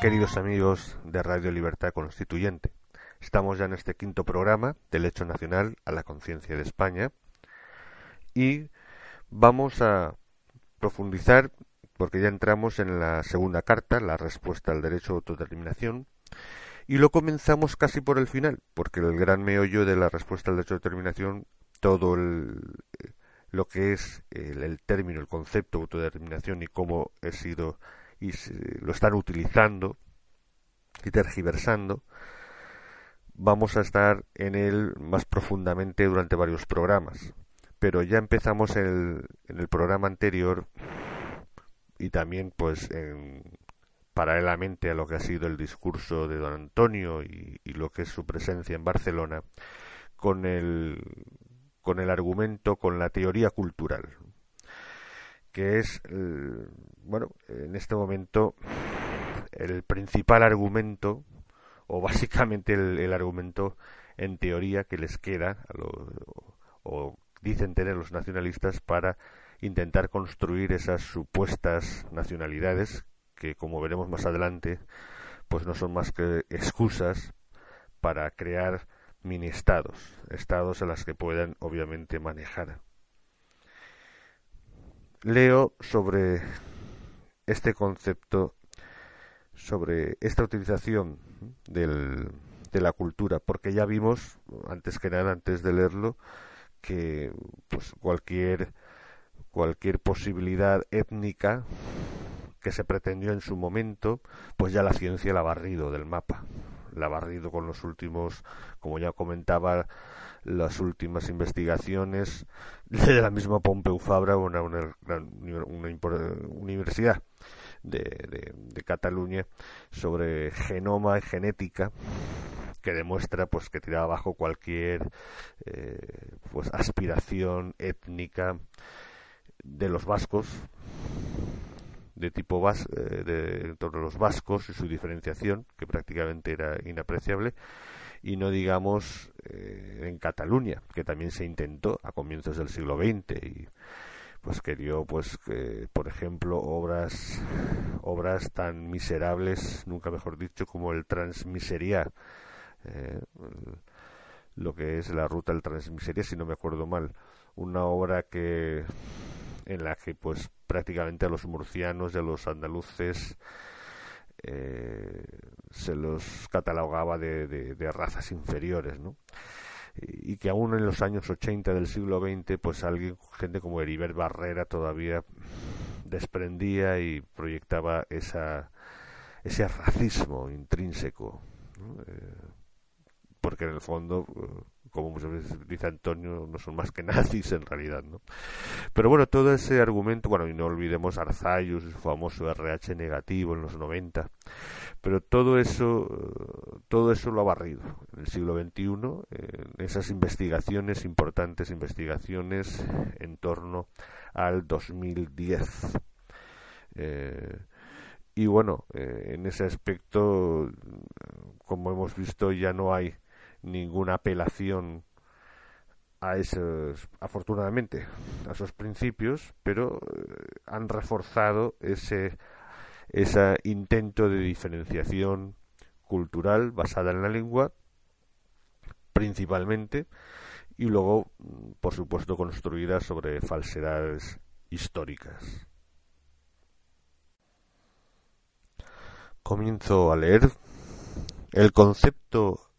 Queridos amigos de Radio Libertad Constituyente. Estamos ya en este quinto programa del hecho nacional a la conciencia de España y vamos a profundizar porque ya entramos en la segunda carta, la respuesta al derecho a autodeterminación, y lo comenzamos casi por el final, porque el gran meollo de la respuesta al derecho a autodeterminación, todo lo que es el, el término, el concepto de autodeterminación y cómo ha sido y lo están utilizando y tergiversando, vamos a estar en él más profundamente durante varios programas. Pero ya empezamos en el programa anterior y también pues en, paralelamente a lo que ha sido el discurso de don Antonio y, y lo que es su presencia en Barcelona con el con el argumento, con la teoría cultural, que es, bueno, en este momento el principal argumento, o básicamente el, argumento en teoría que les queda, o dicen tener los nacionalistas, para intentar construir esas supuestas nacionalidades, que como veremos más adelante, pues no son más que excusas para crear mini estados, estados en las que puedan obviamente manejar leo sobre este concepto, sobre esta utilización del, de la cultura, porque ya vimos, antes que nada, antes de leerlo, que pues cualquier cualquier posibilidad étnica que se pretendió en su momento, pues ya la ciencia la ha barrido del mapa, la ha barrido con los últimos, como ya comentaba, las últimas investigaciones de la misma Pompeu Fabra, una, una, universidad de, Cataluña, sobre genoma y genética que demuestra pues que tira abajo cualquier eh, pues aspiración étnica de los vascos de tipo eh, de, de los vascos y su diferenciación que prácticamente era inapreciable y no digamos eh, en Cataluña, que también se intentó a comienzos del siglo XX y pues pues que, por ejemplo obras obras tan miserables nunca mejor dicho como el Transmiseria eh, lo que es la ruta del Transmiseria si no me acuerdo mal. Una obra que en la que pues prácticamente a los murcianos y a los andaluces eh, se los catalogaba de, de, razas inferiores, ¿no? Y, que aún en los años 80 del siglo XX, pues alguien, gente como Heribert Barrera todavía desprendía y proyectaba esa, ese racismo intrínseco, eh, porque en el fondo como muchas veces dice Antonio, no son más que nazis en realidad, ¿no? Pero bueno, todo ese argumento, bueno, y no olvidemos Arzayus, su famoso RH negativo en los 90, pero todo eso, todo eso lo ha barrido en el siglo XXI, en esas investigaciones, importantes investigaciones en torno al 2010. Eh, y bueno, eh, en ese aspecto, como hemos visto, ya no hay ninguna apelación a esos, afortunadamente, a esos principios, pero eh, han reforzado ese, ese intento de diferenciación cultural basada en la lengua, principalmente, y luego, por supuesto, construida sobre falsedades históricas. Comienzo a leer el concepto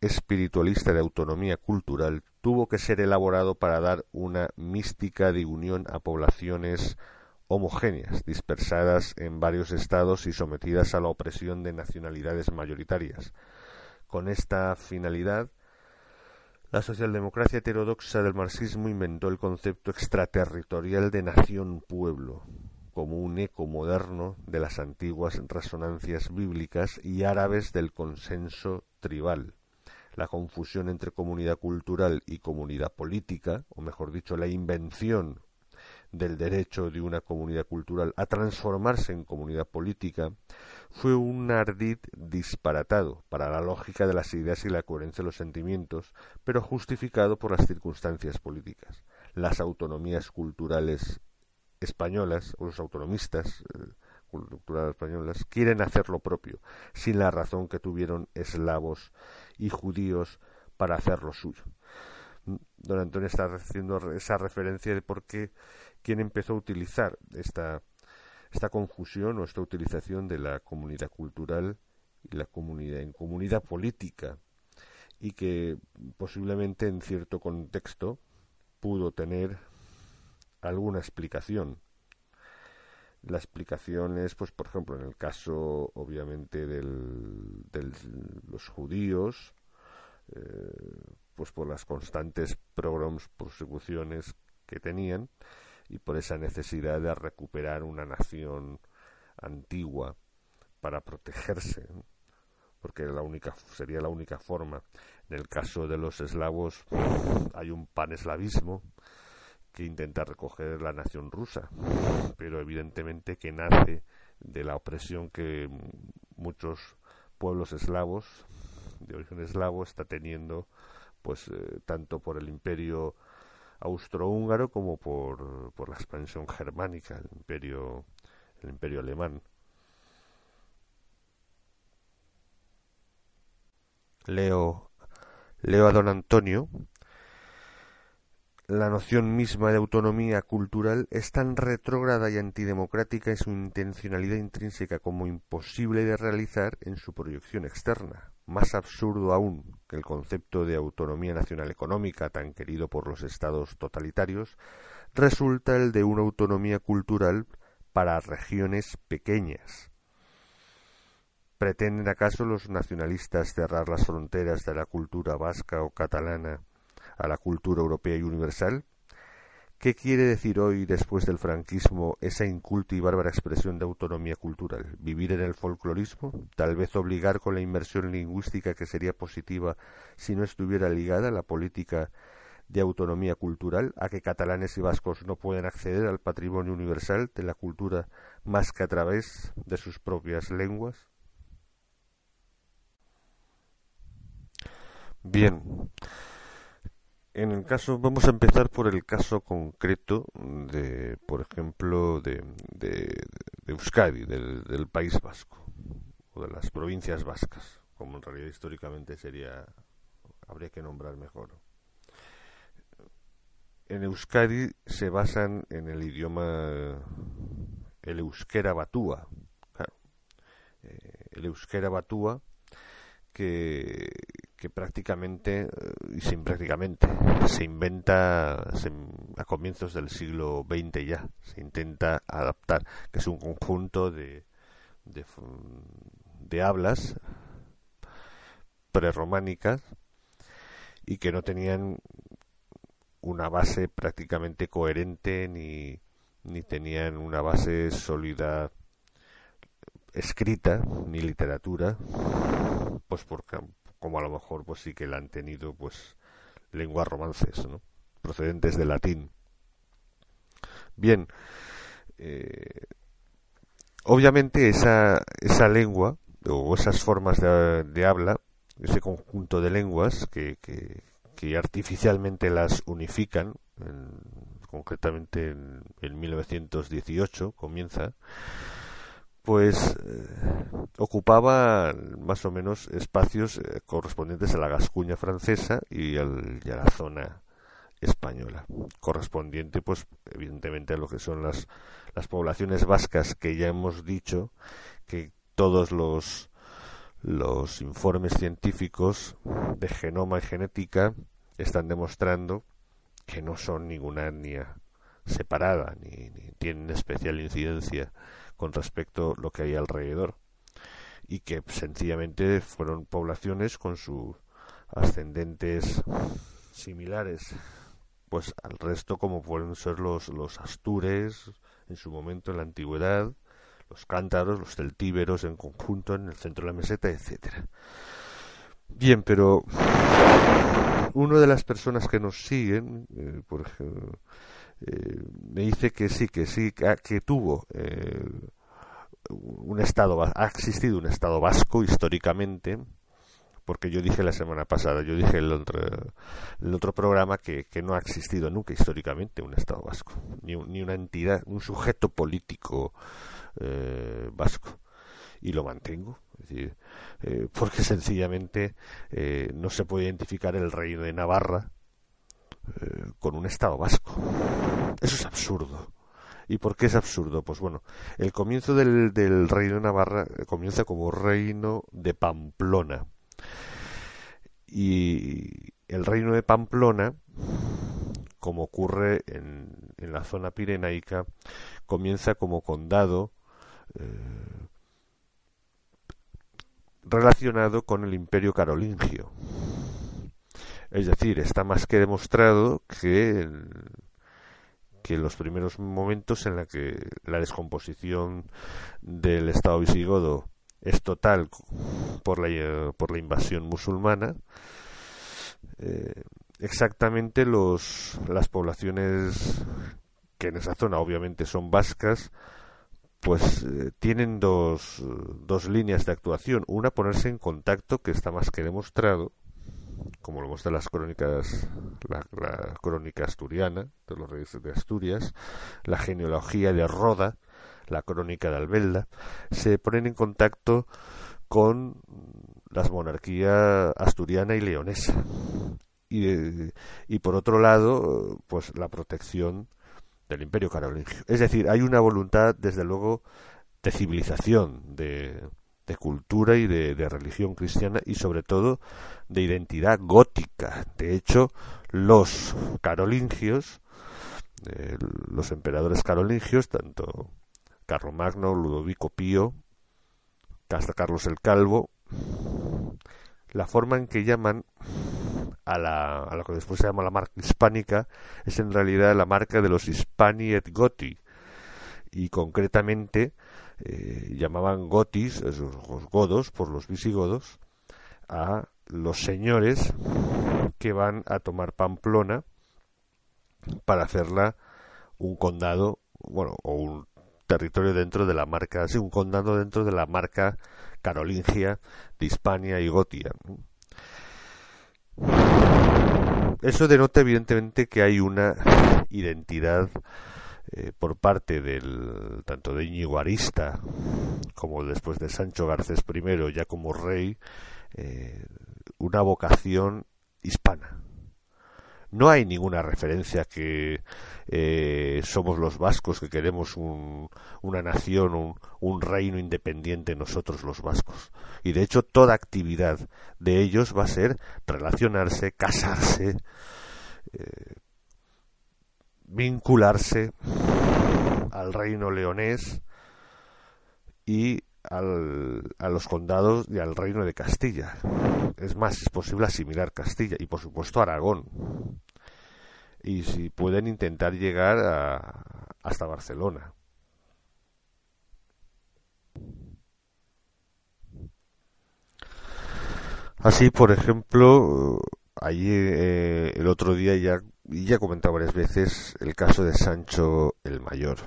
espiritualista de autonomía cultural tuvo que ser elaborado para dar una mística de unión a poblaciones homogéneas, dispersadas en varios estados y sometidas a la opresión de nacionalidades mayoritarias. Con esta finalidad, la socialdemocracia heterodoxa del marxismo inventó el concepto extraterritorial de nación-pueblo, como un eco moderno de las antiguas resonancias bíblicas y árabes del consenso tribal. La confusión entre comunidad cultural y comunidad política, o mejor dicho, la invención del derecho de una comunidad cultural a transformarse en comunidad política, fue un ardid disparatado para la lógica de las ideas y la coherencia de los sentimientos, pero justificado por las circunstancias políticas. Las autonomías culturales españolas, o los autonomistas eh, culturales españolas, quieren hacer lo propio, sin la razón que tuvieron eslavos y judíos para hacer lo suyo. Don Antonio está haciendo esa referencia de por qué quien empezó a utilizar esta, esta confusión o esta utilización de la comunidad cultural y la comunidad en comunidad política y que posiblemente en cierto contexto pudo tener alguna explicación. La explicación es, pues, por ejemplo, en el caso, obviamente, de los judíos, eh, pues por las constantes pogroms, persecuciones que tenían, y por esa necesidad de recuperar una nación antigua para protegerse, porque la única, sería la única forma. En el caso de los eslavos hay un paneslavismo que intenta recoger la nación rusa, pero evidentemente que nace de la opresión que muchos pueblos eslavos de origen eslavo está teniendo pues eh, tanto por el imperio austrohúngaro como por, por la expansión germánica, el imperio, el imperio alemán. Leo, leo a don Antonio, la noción misma de autonomía cultural es tan retrógrada y antidemocrática en su intencionalidad intrínseca como imposible de realizar en su proyección externa más absurdo aún que el concepto de autonomía nacional económica tan querido por los estados totalitarios, resulta el de una autonomía cultural para regiones pequeñas. ¿Pretenden acaso los nacionalistas cerrar las fronteras de la cultura vasca o catalana a la cultura europea y universal? ¿Qué quiere decir hoy, después del franquismo, esa inculta y bárbara expresión de autonomía cultural? ¿Vivir en el folclorismo? ¿Tal vez obligar con la inversión lingüística que sería positiva si no estuviera ligada a la política de autonomía cultural, a que catalanes y vascos no pueden acceder al patrimonio universal de la cultura más que a través de sus propias lenguas? Bien en el caso, vamos a empezar por el caso concreto de, por ejemplo, de, de, Euskadi, del, País Vasco, o de las provincias vascas, como en realidad históricamente sería, habría que nombrar mejor. En Euskadi se basan en el idioma, el euskera batúa, eh, el euskera batúa que, que prácticamente, eh, y sin prácticamente, se inventa a comienzos del siglo XX ya, se intenta adaptar, que es un conjunto de, de, hablas prerrománicas y que no tenían una base prácticamente coherente ni, ni tenían una base sólida escrita ni literatura pues porque como a lo mejor pues sí que la han tenido pues lenguas romances, ¿no? procedentes del latín. Bien, eh, obviamente esa, esa lengua o esas formas de, habla, ese conjunto de lenguas que, artificialmente las unifican, concretamente en, en 1918 comienza, pues eh, ocupaba más o menos espacios eh, correspondientes a la Gascuña francesa y, a la zona española, correspondiente pues evidentemente a lo que son las, las poblaciones vascas que ya hemos dicho que todos los los informes científicos de genoma y genética están demostrando que no son ninguna etnia separada ni, tienen especial incidencia con respecto a lo que hay alrededor y que sencillamente fueron poblaciones con sus ascendentes similares pues al resto como pueden ser los, los astures en su momento en la antigüedad los cántaros, los celtíberos en conjunto en el centro de la meseta, etcétera. Bien, pero una de las personas que nos siguen, eh, por ejemplo, eh, me dice que sí, que sí, que, tuvo eh, un estado, ha existido un estado vasco históricamente, porque yo dije la semana pasada, yo dije el otro, el otro programa que, que no ha existido nunca históricamente un estado vasco, ni, ni una entidad, un sujeto político eh, vasco. Y lo mantengo eh, porque sencillamente no se puede identificar el reino de Navarra con un estado vasco eso es absurdo ¿Y por qué es absurdo? Pues bueno, el comienzo del, reino de Navarra comienza como reino de Pamplona. Y el reino de Pamplona, como ocurre en, en la zona pirenaica, comienza como condado eh, relacionado con el imperio carolingio. Es decir, está más que demostrado que, que en los primeros momentos en la que la descomposición del Estado visigodo es total por la, por la invasión musulmana, eh, exactamente los, las poblaciones que en esa zona obviamente son vascas, pues eh, tienen dos, dos líneas de actuación. Una, ponerse en contacto, que está más que demostrado, como lo muestran las crónicas, la, crónica asturiana de los reyes de Asturias, la genealogía de Roda, la crónica de Albelda, se ponen en contacto con las monarquías asturiana y leonesa. Y, y por otro lado, pues la protección del imperio carolingio. Es decir, hay una voluntad, desde luego, de civilización, de, de cultura y de, religión cristiana y sobre todo de identidad gótica. De hecho, los carolingios, eh, los emperadores carolingios, tanto Carlomagno, Ludovico Pío, hasta Carlos el Calvo, la forma en que llaman a, la, a lo que después se llama la marca hispánica, es en realidad la marca de los Hispani et Goti. Y concretamente eh, llamaban gotis, esos godos, por los visigodos, a los señores que van a tomar Pamplona para hacerla un condado, bueno, o un territorio dentro de la marca, sí, un condado dentro de la marca carolingia de Hispania y Gotia. Eso denota evidentemente que hay una identidad eh, por parte del tanto de Íñigo Arista como después de Sancho Garcés I ya como rey eh, una vocación hispana no hay ninguna referencia que eh, somos los vascos, que queremos una nación, un, reino independiente nosotros los vascos. Y de hecho toda actividad de ellos va a ser relacionarse, casarse, vincularse al reino leonés y al, a los condados y al reino de Castilla. Es más, es posible asimilar Castilla y por supuesto Aragón. Y si pueden intentar llegar a, hasta Barcelona. Así, por ejemplo, allí eh, el otro día ya, ya he comentado varias veces el caso de Sancho el Mayor.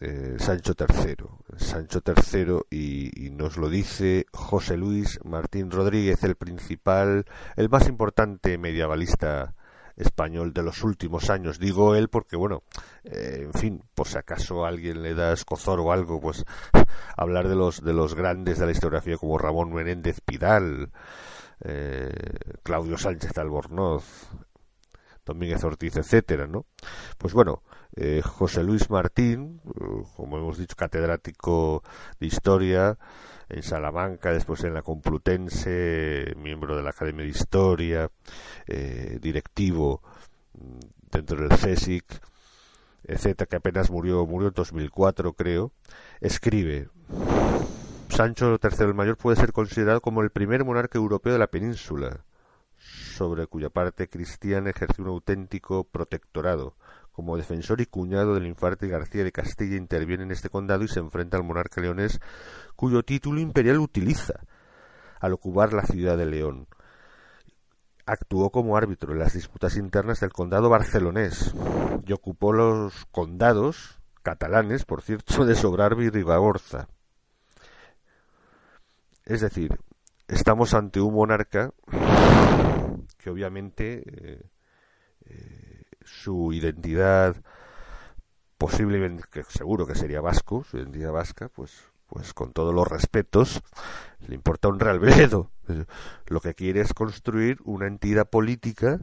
Eh, Sancho III. Sancho III y, nos lo dice José Luis Martín Rodríguez, el principal, el más importante medievalista español de los últimos años. Digo él porque, bueno, eh, en fin, por si acaso alguien le da escozor o algo, pues hablar de los, de los grandes de la historiografía como Ramón Menéndez Pidal, eh, Claudio Sánchez Albornoz, Domínguez Ortiz, etcétera, ¿no? Pues bueno, eh, José Luis Martín, eh, como hemos dicho, catedrático de historia en Salamanca, después en la Complutense, miembro de la Academia de Historia, eh, directivo mm, dentro del CSIC, etcétera, que apenas murió, murió en 2004, creo, escribe Sancho III el Mayor puede ser considerado como el primer monarca europeo de la península, sobre cuya parte cristiana ejerció un auténtico protectorado. Como defensor y cuñado del infante García de Castilla interviene en este condado y se enfrenta al monarca leonés cuyo título imperial utiliza al ocupar la ciudad de León. Actuó como árbitro en las disputas internas del condado barcelonés y ocupó los condados catalanes, por cierto, de Sobrarbe y Ribagorza. Es decir, estamos ante un monarca obviamente eh, eh, su identidad posiblemente, que seguro que sería vasco, su identidad vasca, pues, pues con todos los respetos, le importa un real vedo. Lo que quiere es construir una entidad política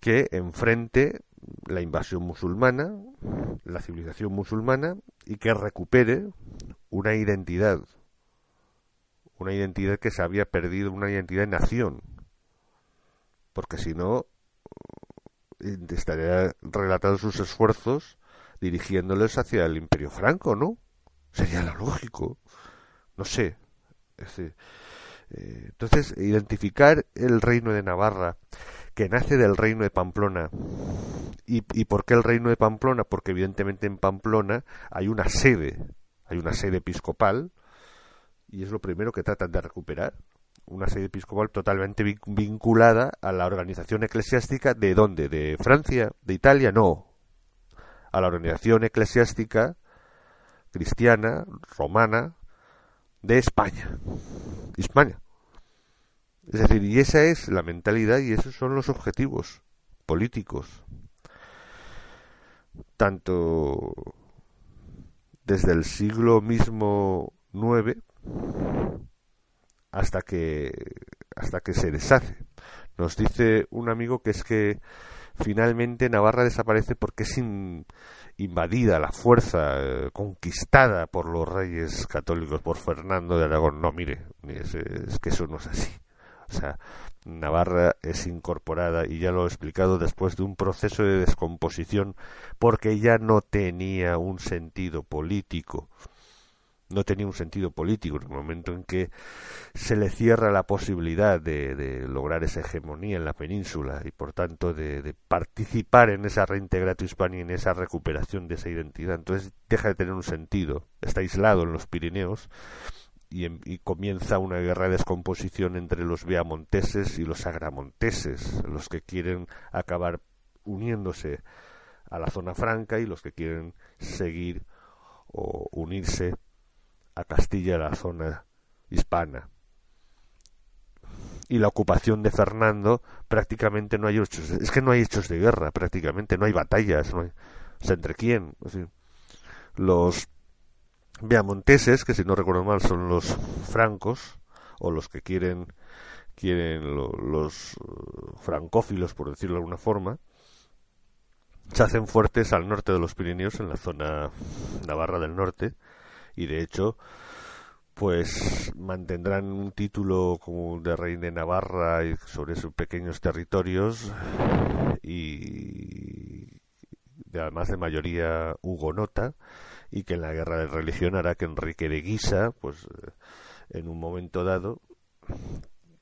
que enfrente la invasión musulmana, la civilización musulmana, y que recupere una identidad, una identidad que se había perdido, una identidad de nación, porque si no eh, estaría relatando sus esfuerzos dirigiéndoles hacia el Imperio Franco, ¿no? Sería lo lógico, no sé. Eh, entonces, identificar el reino de Navarra, que nace del reino de Pamplona, ¿Y, ¿Y por qué el reino de Pamplona? Porque evidentemente en Pamplona hay una sede hay una sede episcopal y es lo primero que tratan de recuperar. Una sede episcopal totalmente vinculada a la organización eclesiástica de dónde? ¿De Francia? ¿De Italia? No. A la organización eclesiástica cristiana, romana, de España. España. Es decir, y esa es la mentalidad y esos son los objetivos políticos. Tanto desde el siglo mismo IX hasta que hasta que se deshace. Nos dice un amigo que es que finalmente Navarra desaparece porque es invadida la fuerza eh, conquistada por los reyes católicos por Fernando de Aragón. No, mire, es, es que eso no es así. O sea, Navarra es incorporada, y ya lo he explicado, después de un proceso de descomposición, porque ya no tenía un sentido político. No tenía un sentido político en el momento en que se le cierra la posibilidad de, lograr esa hegemonía en la península y por tanto de, de participar en esa reintegración hispana y en esa recuperación de esa identidad. Entonces deja de tener un sentido. Está aislado en los Pirineos y, comienza una guerra de descomposición entre los viamonteses y los agramonteses, los que quieren acabar uniéndose a la zona franca y los que quieren seguir o unirse Castilla, la zona hispana. Y la ocupación de Fernando prácticamente no hay hechos, es que no hay hechos de guerra, prácticamente no hay batallas, no hay, ¿entre quién? los Viamonteses, que si no recuerdo mal son los francos, o los que quieren, quieren los uh, francófilos, por decirlo de alguna forma, se hacen fuertes al norte de los Pirineos, en la zona navarra del norte, y de hecho, pues mantendrán un título como de rey de Navarra sobre sus pequeños territorios y además de mayoría hugonota y que en la guerra de religión hará que Enrique de Guisa, pues en un momento dado,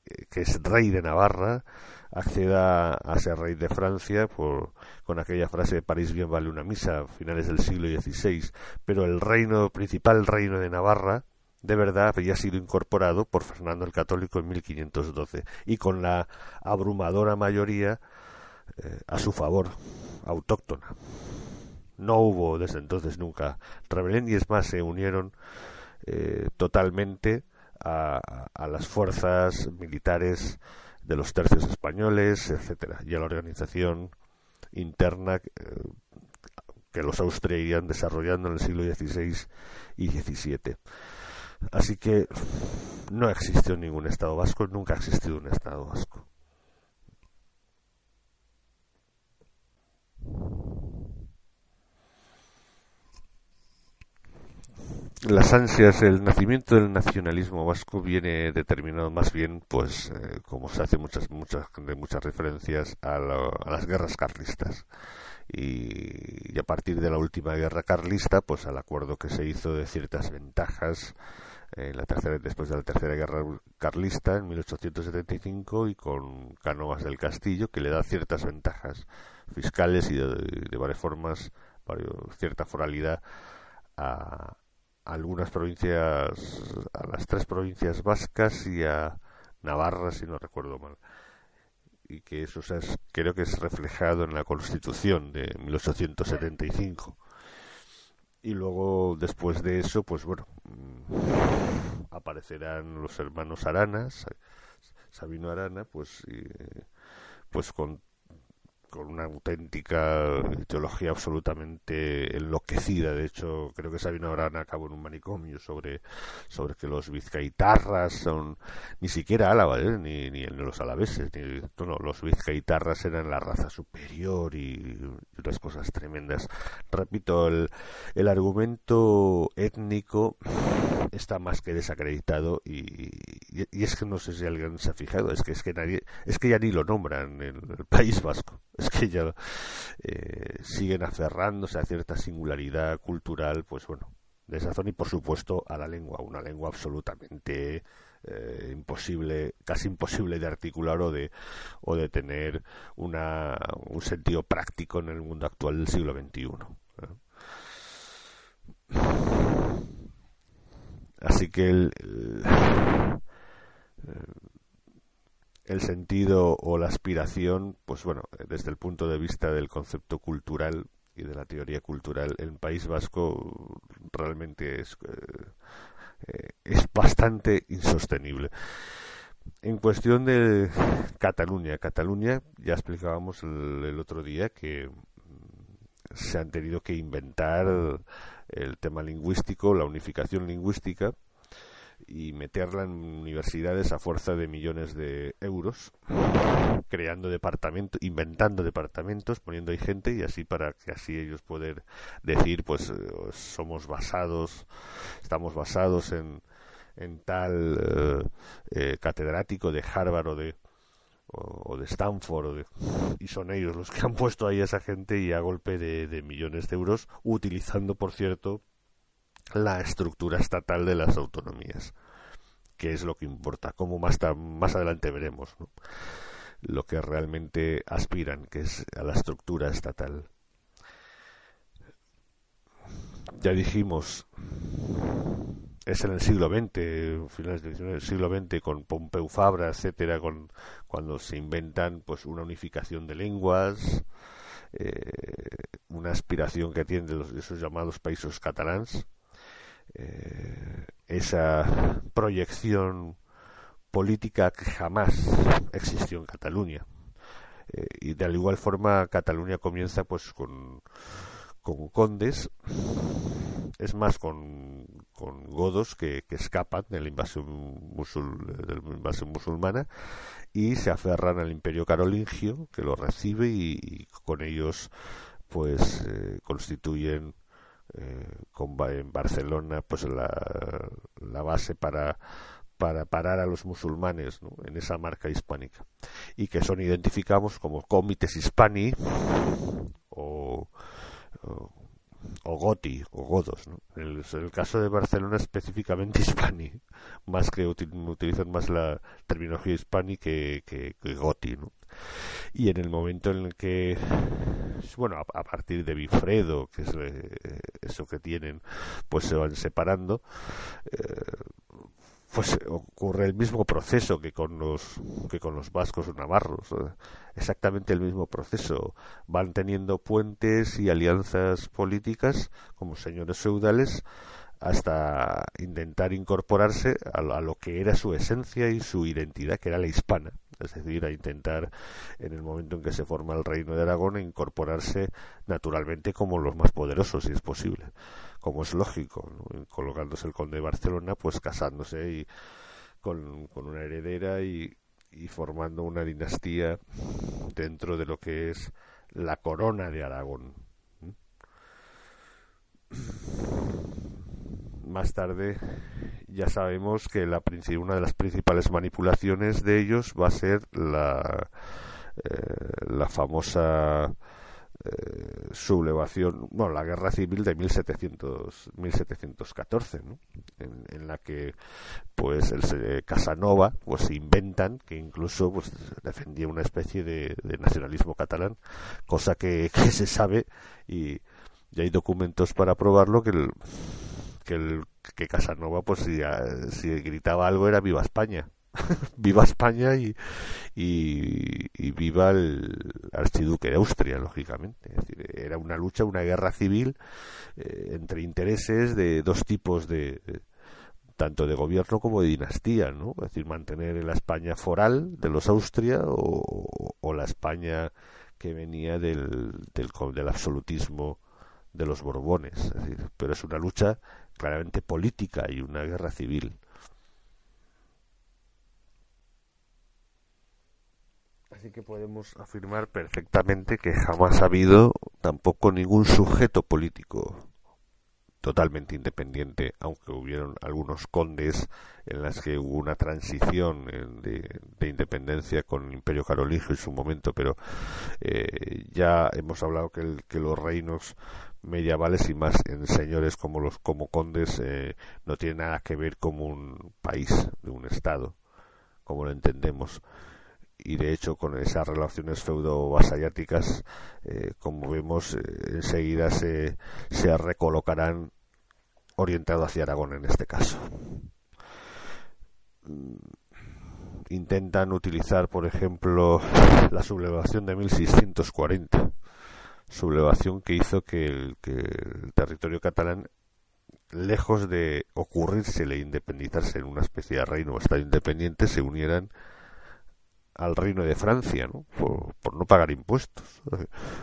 eh, que es rey de Navarra, acceda a ser rey de Francia por, con aquella frase de París bien vale una misa a finales del siglo XVI, pero el reino principal reino de Navarra de verdad había sido incorporado por Fernando el Católico en 1512 y con la abrumadora mayoría eh, a su favor, autóctona. No hubo desde entonces nunca rebelión y es más se unieron eh, totalmente a, las fuerzas militares de los tercios españoles, etcétera, y a la organización interna eh, que los Austria irían desarrollando en el siglo XVI y XVII. Así que no existió ningún Estado vasco, nunca ha existido un Estado vasco. Las ansias, el nacimiento del nacionalismo vasco viene determinado más bien, pues, eh, como se hace muchas, muchas, de muchas referencias a, las guerras carlistas. Y, a partir de la última guerra carlista, pues al acuerdo que se hizo de ciertas ventajas en la tercera, después de la tercera guerra carlista en 1875 y con Cánovas del Castillo, que le da ciertas ventajas fiscales y de, varias formas, cierta foralidad a, algunas provincias, a las tres provincias vascas y a Navarra, si no recuerdo mal. Y que eso es, creo que es reflejado en la Constitución de 1875. Y luego, después de eso, pues bueno, mm, aparecerán los hermanos Aranas, Sabino Arana, pues, pues con con una auténtica teología absolutamente enloquecida. De hecho, creo que Sabino Arana acabó en un manicomio sobre, sobre que los vizcaitarras son ni siquiera Álava, ¿eh? ni, ni los alaveses, ni, no, los vizcaitarras eran la raza superior y, otras cosas tremendas. Repito, el, el argumento étnico está más que desacreditado y, y, es que no sé si alguien se ha fijado, es que es que nadie, es que ya ni lo nombran en el País Vasco es que ya eh, siguen aferrándose a cierta singularidad cultural, pues bueno, de esa zona y por supuesto a la lengua, una lengua absolutamente eh, imposible, casi imposible de articular o de, o de tener una, un sentido práctico en el mundo actual del siglo XXI. Así que el el sentido o la aspiración, pues bueno, desde el punto de vista del concepto cultural y de la teoría cultural, el País Vasco realmente es, eh, es bastante insostenible. En cuestión de Cataluña, Cataluña, ya explicábamos el otro día que se han tenido que inventar el tema lingüístico, la unificación lingüística, y meterla en universidades a fuerza de millones de euros, creando departamentos, inventando departamentos, poniendo ahí gente y así para que así ellos poder decir, pues eh, somos basados, estamos basados en, en tal eh, eh, catedrático de Harvard o de o, de Stanford y son ellos los que han puesto ahí a esa gente y a golpe de, millones de euros utilizando por cierto la estructura estatal de las autonomías, que es lo que importa, como más, más adelante veremos lo que realmente aspiran, que es a la estructura estatal. Ya dijimos, es en el siglo XX, finales del siglo XX, con Pompeu Fabra, etcétera, con, cuando se inventan pues una unificación de lenguas, eh, una aspiración que tienen los, esos llamados países catalans, eh, esa proyección política que jamás existió en Cataluña. Eh, y de igual forma Cataluña comienza pues con, con condes, es más con, con godos que, escapan de la invasión, de la invasión musulmana y se aferran al imperio carolingio que lo recibe y, con ellos pues eh, constituyen eh, con, en Barcelona pues la, la base para para parar a los musulmanes en esa marca hispánica. Y que son identificados como comités hispani o, goti o godos en, el, caso de Barcelona específicamente hispani más que utilizan más la terminología hispani que, que, que goti ¿no? y en el momento en el que bueno a, partir de Bifredo que es eh, eso que tienen pues se van separando eh, pues ocurre el mismo proceso que con los que con los vascos o navarros exactamente el mismo proceso van teniendo puentes y alianzas políticas como señores feudales hasta intentar incorporarse a, lo que era su esencia y su identidad, que era la hispana. Es decir, a intentar, en el momento en que se forma el reino de Aragón, incorporarse naturalmente como los más poderosos, si es posible, como es lógico, colocándose el conde de Barcelona, pues casándose y con, una heredera y, y formando una dinastía dentro de lo que es la corona de Aragón. Más tarde ya sabemos que la, una de las principales manipulaciones de ellos va a ser la, eh, la famosa eh, sublevación, bueno, la guerra civil de 1700, 1714, ¿no? en, la que pues el Casanova pues inventan que incluso pues defendía una especie de, nacionalismo catalán, cosa que, se sabe y, ya hay documentos para probarlo que el, que el que Casanova pues si, si gritaba algo era viva España viva España y, y, viva el archiduque de Austria, lógicamente. era una lucha, una guerra civil eh, entre intereses de dos tipos de, tanto de gobierno como de dinastía, ¿no? Es decir, mantener la España foral de los Austria o, o la España que venía del, del, del absolutismo de los Borbones. pero es una lucha claramente política y una guerra civil. Así que podemos afirmar perfectamente que jamás ha habido tampoco ningún sujeto político totalmente independiente, aunque hubieron algunos condes en las que hubo una transición eh, de, independencia con el Imperio Carolingio en su momento, pero eh, ya hemos hablado que, que, los reinos medievales y más en señores como los como condes eh, no tienen nada que ver con un país, de un estado, como lo entendemos y de hecho con esas relaciones feudo-vasalláticas, eh, como vemos, eh, enseguida se, se recolocarán orientado hacia Aragón en este caso. Mm, intentan utilizar, por ejemplo, la sublevación de 1640, sublevación que hizo que el, que el territorio catalán lejos de ocurrírsele independizarse en una especie de reino o estado independiente, se unieran al reino de Francia, ¿no? Por, no pagar impuestos.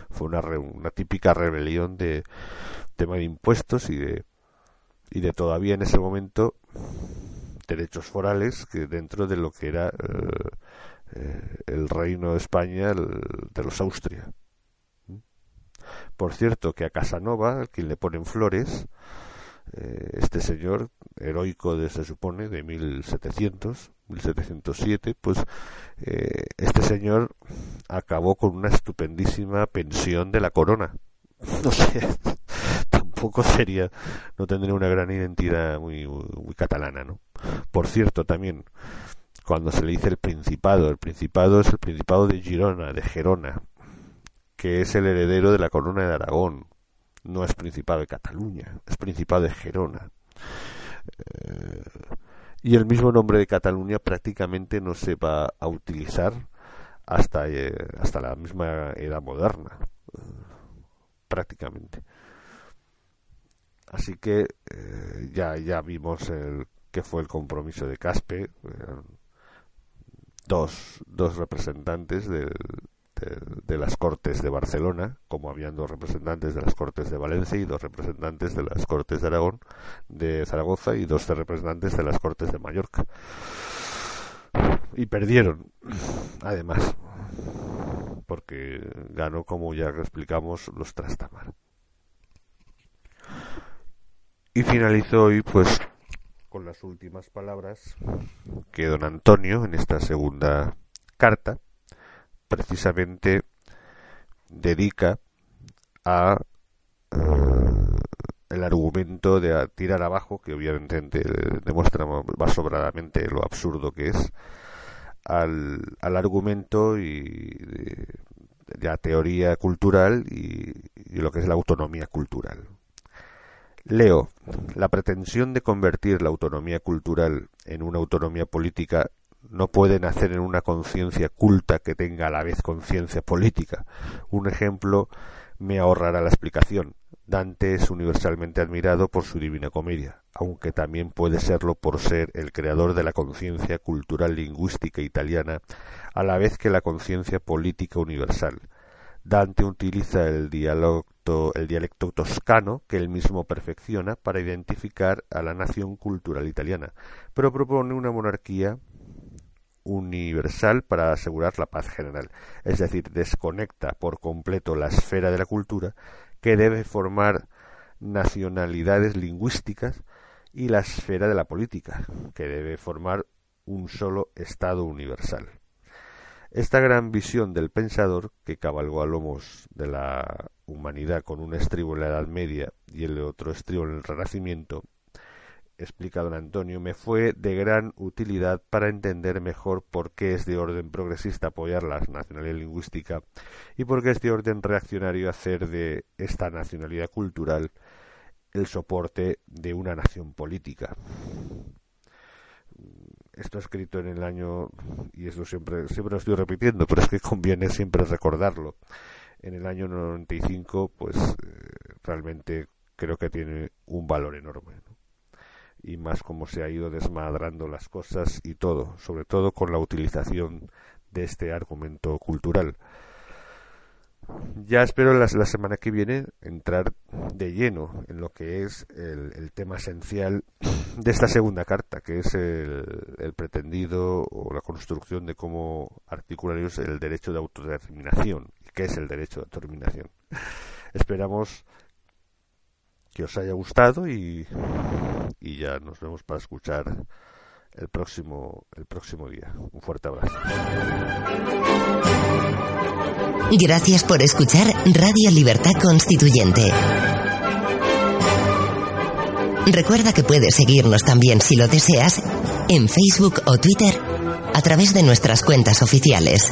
Fue una, una típica rebelión de tema de impuestos y de, y de todavía en ese momento derechos forales que dentro de lo que era eh, eh, el reino de España de los Austria. Por cierto, que a Casanova, quien le ponen flores, eh, este señor heroico de, se supone de 1700 1707 pues eh, este señor acabó con una estupendísima pensión de la corona. No sé tampoco sería no tendría una gran identidad muy, muy catalana no por cierto también cuando se le dice el principado el principado es el principado de Girona de Gerona que es el heredero de la corona de Aragón no es Principado de Cataluña, es Principado de Gerona. Eh, y el mismo nombre de Cataluña prácticamente no se va a utilizar hasta, eh, hasta la misma edad moderna, eh, prácticamente. Así que ya, ya vimos que fue el compromiso de Caspe, dos, dos representantes del, de, las Cortes de Barcelona, como habían dos representantes de las Cortes de Valencia y dos representantes de las Cortes de Aragón, de Zaragoza y dos representantes de las Cortes de Mallorca. Y perdieron, además, porque ganó, como ya explicamos, los Trastamar. Y finalizó hoy, pues, con las últimas palabras que don Antonio, en esta segunda carta, precisamente dedica a eh, el argumento de tirar abajo, que obviamente demuestra más sobradamente lo absurdo que es, al, al argumento y de, la teoría cultural y, y lo que es la autonomía cultural. Leo, la pretensión de convertir la autonomía cultural en una autonomía política no puede nacer en una conciencia culta que tenga a la vez conciencia política. Un ejemplo me ahorrará la explicación. Dante es universalmente admirado por su Divina Comedia, aunque también puede serlo por ser el creador de la conciencia cultural lingüística italiana, a la vez que la conciencia política universal. Dante utiliza el dialecto, el dialecto toscano que él mismo perfecciona para identificar a la nación cultural italiana, pero propone una monarquía universal para asegurar la paz general, es decir, desconecta por completo la esfera de la cultura que debe formar nacionalidades lingüísticas y la esfera de la política, que debe formar un solo Estado universal. Esta gran visión del pensador, que cabalgó a lomos de la humanidad con un estribo en la Edad Media y el otro estribo en el Renacimiento, explica don Antonio, me fue de gran utilidad para entender mejor por qué es de orden progresista apoyar la nacionalidad lingüística y por qué es de orden reaccionario hacer de esta nacionalidad cultural el soporte de una nación política. Esto escrito en el año, y esto siempre, siempre lo estoy repitiendo, pero es que conviene siempre recordarlo. En el año 95, pues eh, realmente creo que tiene un valor enorme. Y más como se ha ido desmadrando las cosas y todo, sobre todo con la utilización de este argumento cultural. Ya espero la, la, semana que viene entrar de lleno en lo que es el, tema esencial de esta segunda carta, que es el, pretendido o la construcción de cómo articular el derecho de autodeterminación. ¿Qué es el derecho de autodeterminación? Esperamos que os haya gustado y, y ya nos vemos para escuchar el próximo, el próximo día. Un fuerte abrazo. Gracias por escuchar Radio Libertad Constituyente. Recuerda que puedes seguirnos también si lo deseas en Facebook o Twitter a través de nuestras cuentas oficiales.